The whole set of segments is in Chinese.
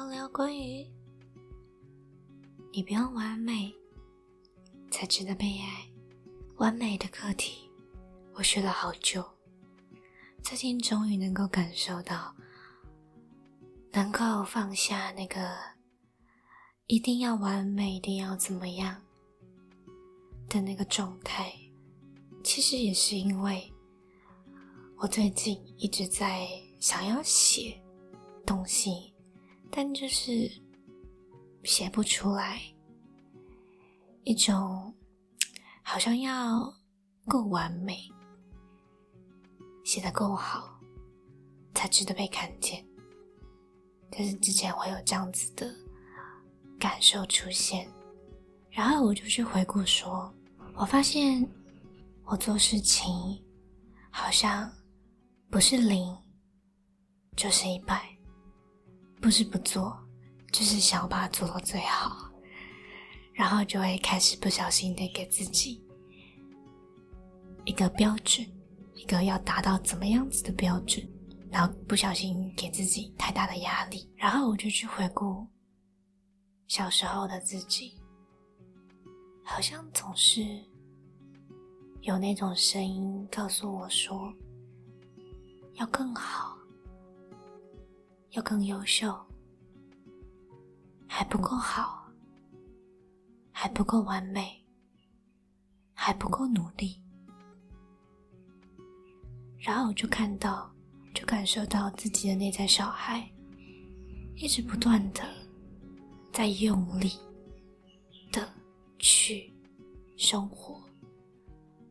聊聊关于你不用完美才值得被爱，完美的课题，我学了好久，最近终于能够感受到，能够放下那个一定要完美、一定要怎么样的那个状态。其实也是因为，我最近一直在想要写东西，但就是写不出来，一种好像要够完美，写的够好，才值得被看见。就是之前会有这样子的感受出现，然后我就去回顾说，我发现。我做事情好像不是零就是一百，不是不做，就是想要把它做到最好，然后就会开始不小心的给自己一个标准，一个要达到怎么样子的标准，然后不小心给自己太大的压力，然后我就去回顾小时候的自己，好像总是。有那种声音告诉我说：“要更好，要更优秀，还不够好，还不够完美，还不够努力。”然后我就看到，就感受到自己的内在小孩，一直不断的在用力的去生活。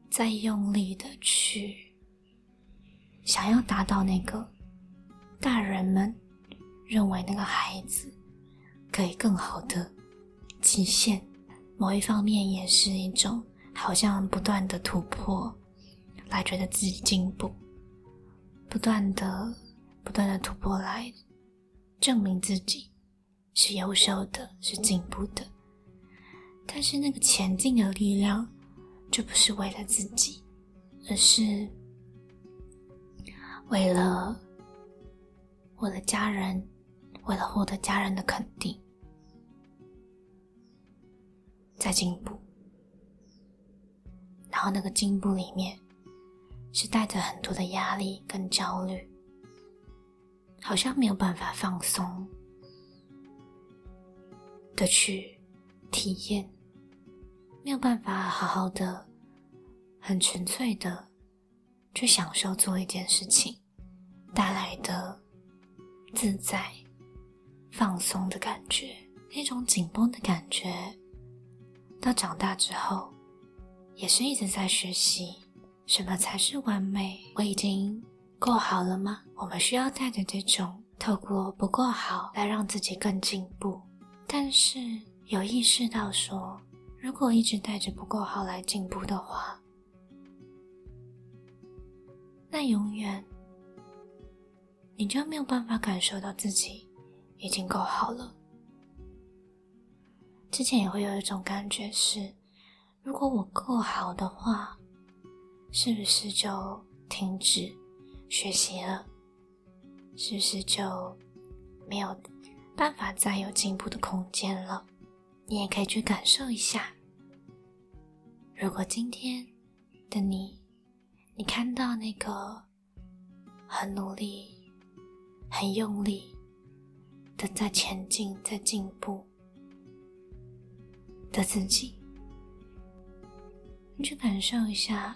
在用力的去想要达到那个大人们认为那个孩子可以更好的极限，某一方面也是一种好像不断的突破，来觉得自己进步，不断的不断的突破来证明自己是优秀的，是进步的，但是那个前进的力量。就不是为了自己，而是为了我的家人，为了获得家人的肯定，在进步。然后那个进步里面，是带着很多的压力跟焦虑，好像没有办法放松的去体验。没有办法好好的、很纯粹的去享受做一件事情带来的自在、放松的感觉，那种紧绷的感觉。到长大之后，也是一直在学习什么才是完美。我已经够好了吗？我们需要带着这种透过不够好来让自己更进步，但是有意识到说。如果一直带着不够好来进步的话，那永远你就没有办法感受到自己已经够好了。之前也会有一种感觉是，如果我够好的话，是不是就停止学习了？是不是就没有办法再有进步的空间了？你也可以去感受一下，如果今天的你，你看到那个很努力、很用力的在前进、在进步的自己，你去感受一下，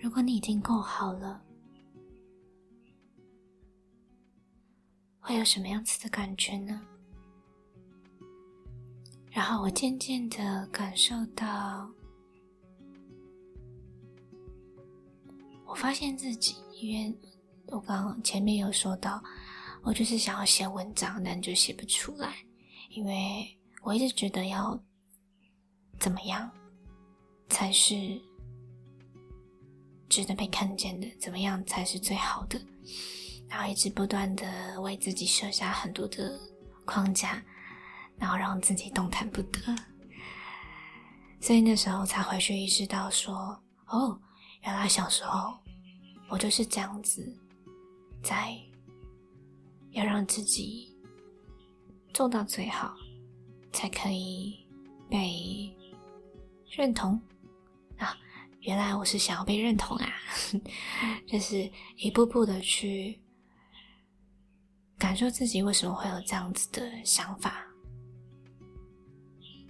如果你已经够好了，会有什么样子的感觉呢？然后我渐渐的感受到，我发现自己，因为我刚刚前面有说到，我就是想要写文章，但就写不出来，因为我一直觉得要怎么样才是值得被看见的，怎么样才是最好的，然后一直不断的为自己设下很多的框架。然后让自己动弹不得，所以那时候才回去意识到说：“哦，原来小时候我就是这样子，在要让自己做到最好，才可以被认同啊！原来我是想要被认同啊，就是一步步的去感受自己为什么会有这样子的想法，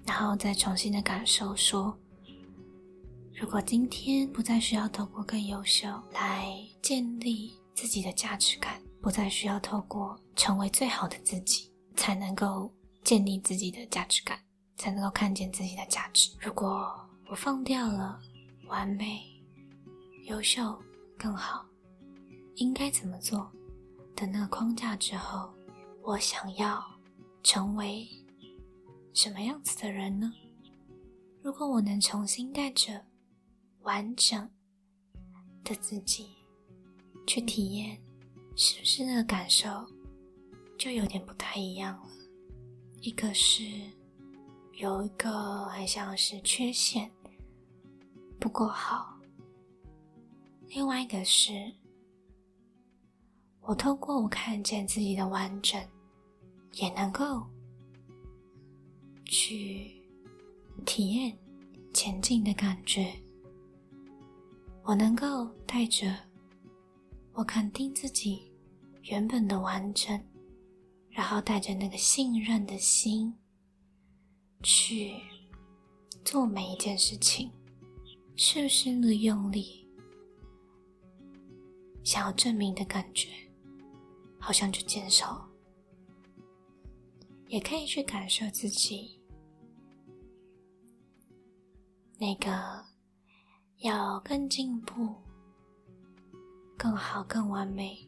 然后再重新的感受说。如果今天不再需要透过更优秀来建立自己的价值感，不再需要透过成为最好的自己才能够建立自己的价值感，才能够看见自己的价值。如果我放掉了完美、优秀、更好、应该怎么做的那个框架之后，我想要成为什么样子的人呢？如果我能重新带着。完整的自己去体验，是不是那个感受就有点不太一样了？一个是有一个很像是缺陷不够好，另外一个是我透过我看见自己的完整，也能够去体验前进的感觉。我能够带着我肯定自己原本的完整，然后带着那个信任的心去做每一件事情，是不是那个用力想要证明的感觉，好像就减少，也可以去感受自己那个。要更进步、更好、更完美，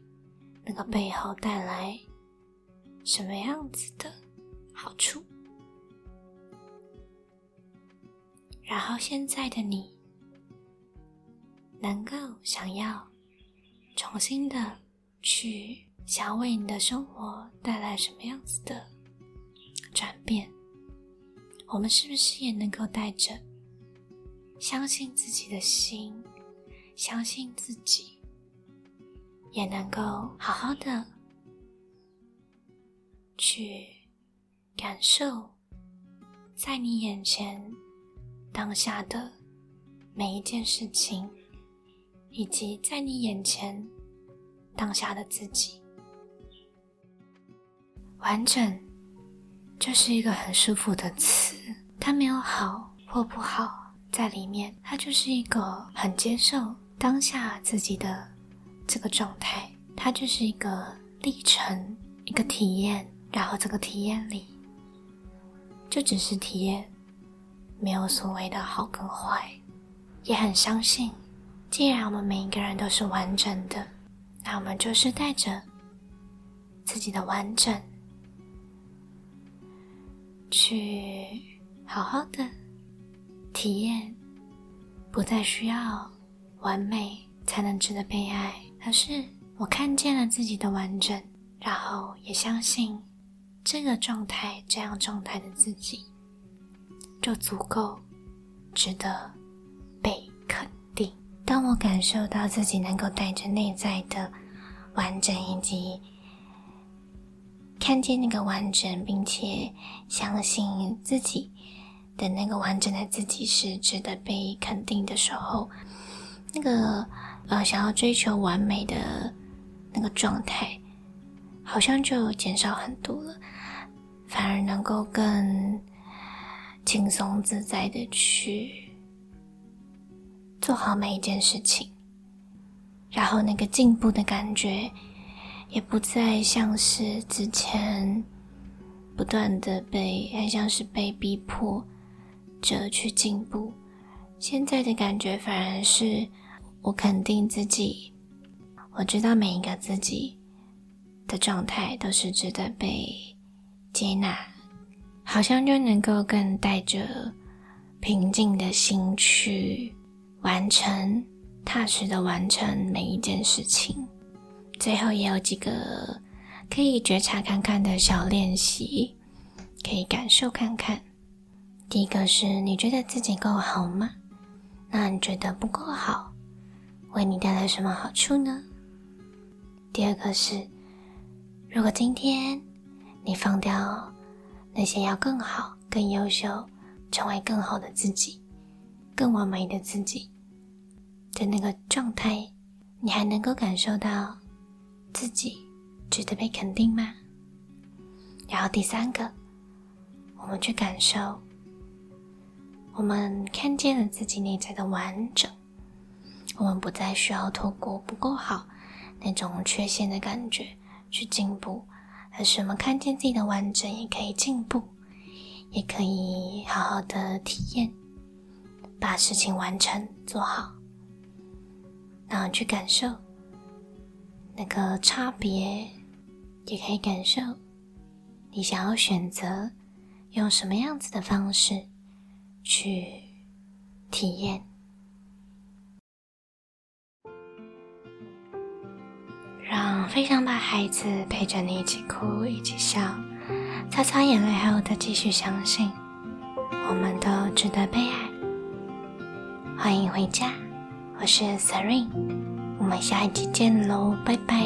那个背后带来什么样子的好处？然后现在的你，能够想要重新的去想为你的生活带来什么样子的转变？我们是不是也能够带着？相信自己的心，相信自己，也能够好好的去感受，在你眼前当下的每一件事情，以及在你眼前当下的自己。完整，就是一个很舒服的词，它没有好或不好。在里面，它就是一个很接受当下自己的这个状态，它就是一个历程，一个体验。然后这个体验里，就只是体验，没有所谓的好跟坏。也很相信，既然我们每一个人都是完整的，那我们就是带着自己的完整，去好好的。体验不再需要完美才能值得被爱，而是我看见了自己的完整，然后也相信这个状态、这样状态的自己就足够值得被肯定。当我感受到自己能够带着内在的完整，以及看见那个完整，并且相信自己。的那个完整的自己是值得被肯定的时候，那个呃想要追求完美的那个状态，好像就减少很多了，反而能够更轻松自在的去做好每一件事情，然后那个进步的感觉也不再像是之前不断的被，还像是被逼迫。着去进步，现在的感觉反而是我肯定自己，我知道每一个自己的状态都是值得被接纳，好像就能够更带着平静的心去完成，踏实的完成每一件事情。最后也有几个可以觉察看看的小练习，可以感受看看。第一个是你觉得自己够好吗？那你觉得不够好，为你带来什么好处呢？第二个是，如果今天你放掉那些要更好、更优秀、成为更好的自己、更完美的自己的那个状态，你还能够感受到自己值得被肯定吗？然后第三个，我们去感受，我们看见了自己内在的完整，我们不再需要透过不够好。那种缺陷的感觉去进步，而是我们看见自己的完整，也可以进步，也可以好好的体验，把事情完成做好，然后去感受那个差别，也可以感受你想要选择用什么样子的方式去体验。让飞翔吧，孩子陪着你一起哭，一起笑，擦擦眼泪后的继续相信，我们都值得被爱。欢迎回家，我是 Siren，我们下一期见喽，拜拜。